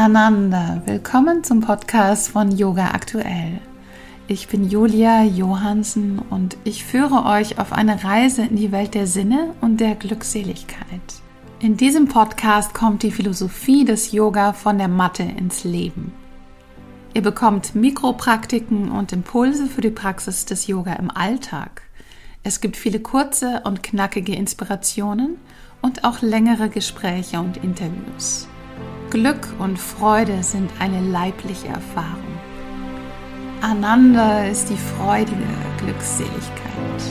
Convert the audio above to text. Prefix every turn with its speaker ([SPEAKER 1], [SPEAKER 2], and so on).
[SPEAKER 1] Ananda, willkommen zum Podcast von Yoga Aktuell. Ich bin Julia Johansen und ich führe euch auf eine Reise in die Welt der Sinne und der Glückseligkeit. In diesem Podcast kommt die Philosophie des Yoga von der Matte ins Leben. Ihr bekommt Mikropraktiken und Impulse für die Praxis des Yoga im Alltag. Es gibt viele kurze und knackige Inspirationen und auch längere Gespräche und Interviews. Glück und Freude sind eine leibliche Erfahrung. Ananda ist die freudige Glückseligkeit.